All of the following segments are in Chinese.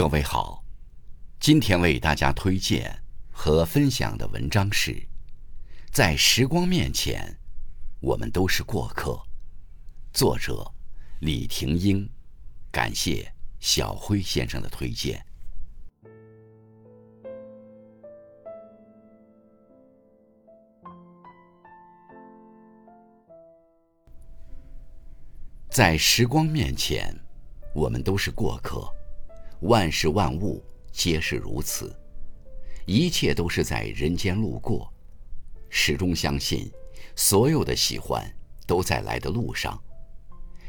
各位好，今天为大家推荐和分享的文章是《在时光面前，我们都是过客》，作者李廷英，感谢小辉先生的推荐。在时光面前，我们都是过客。万事万物皆是如此，一切都是在人间路过。始终相信，所有的喜欢都在来的路上。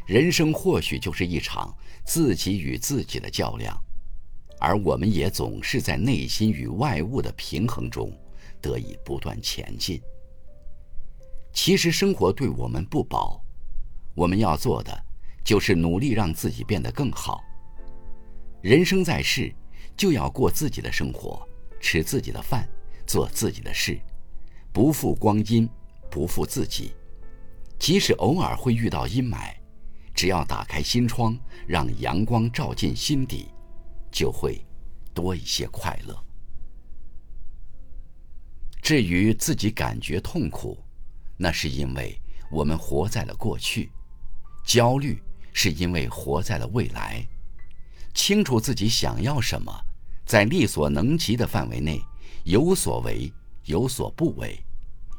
人生或许就是一场自己与自己的较量，而我们也总是在内心与外物的平衡中得以不断前进。其实生活对我们不薄，我们要做的就是努力让自己变得更好。人生在世，就要过自己的生活，吃自己的饭，做自己的事，不负光阴，不负自己。即使偶尔会遇到阴霾，只要打开心窗，让阳光照进心底，就会多一些快乐。至于自己感觉痛苦，那是因为我们活在了过去；焦虑是因为活在了未来。清楚自己想要什么，在力所能及的范围内有所为有所不为，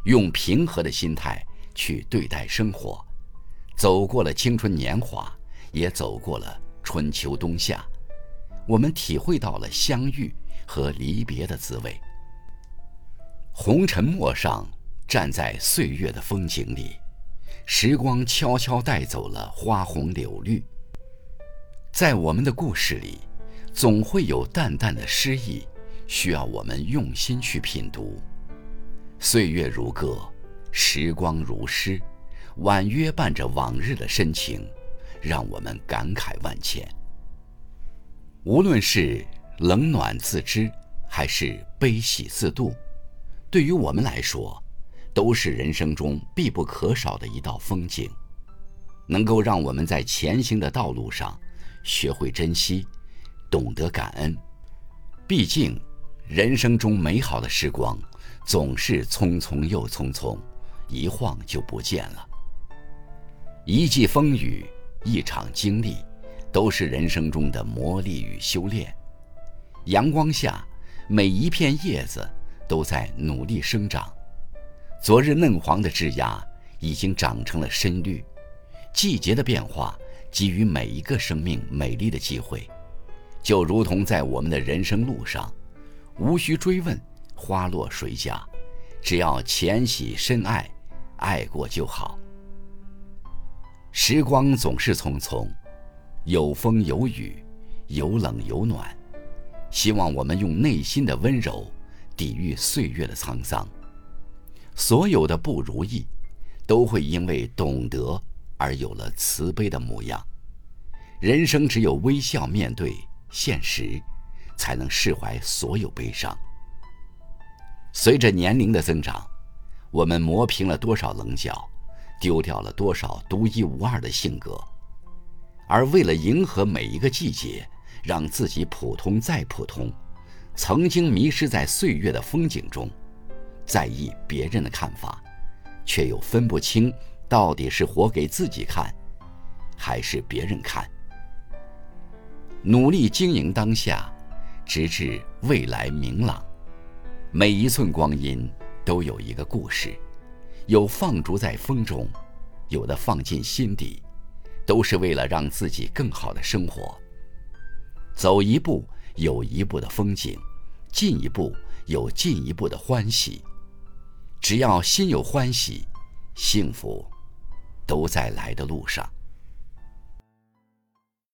用平和的心态去对待生活，走过了青春年华，也走过了春秋冬夏，我们体会到了相遇和离别的滋味。红尘陌上，站在岁月的风景里，时光悄悄带走了花红柳绿。在我们的故事里，总会有淡淡的诗意，需要我们用心去品读。岁月如歌，时光如诗，婉约伴着往日的深情，让我们感慨万千。无论是冷暖自知，还是悲喜自度，对于我们来说，都是人生中必不可少的一道风景，能够让我们在前行的道路上。学会珍惜，懂得感恩。毕竟，人生中美好的时光总是匆匆又匆匆，一晃就不见了。一季风雨，一场经历，都是人生中的磨砺与修炼。阳光下，每一片叶子都在努力生长。昨日嫩黄的枝芽，已经长成了深绿。季节的变化。给予每一个生命美丽的机会，就如同在我们的人生路上，无需追问花落谁家，只要浅喜深爱，爱过就好。时光总是匆匆，有风有雨，有冷有暖，希望我们用内心的温柔抵御岁月的沧桑。所有的不如意，都会因为懂得。而有了慈悲的模样。人生只有微笑面对现实，才能释怀所有悲伤。随着年龄的增长，我们磨平了多少棱角，丢掉了多少独一无二的性格，而为了迎合每一个季节，让自己普通再普通，曾经迷失在岁月的风景中，在意别人的看法，却又分不清。到底是活给自己看，还是别人看？努力经营当下，直至未来明朗。每一寸光阴都有一个故事，有放逐在风中，有的放进心底，都是为了让自己更好的生活。走一步有一步的风景，进一步有进一步的欢喜。只要心有欢喜，幸福。都在来的路上。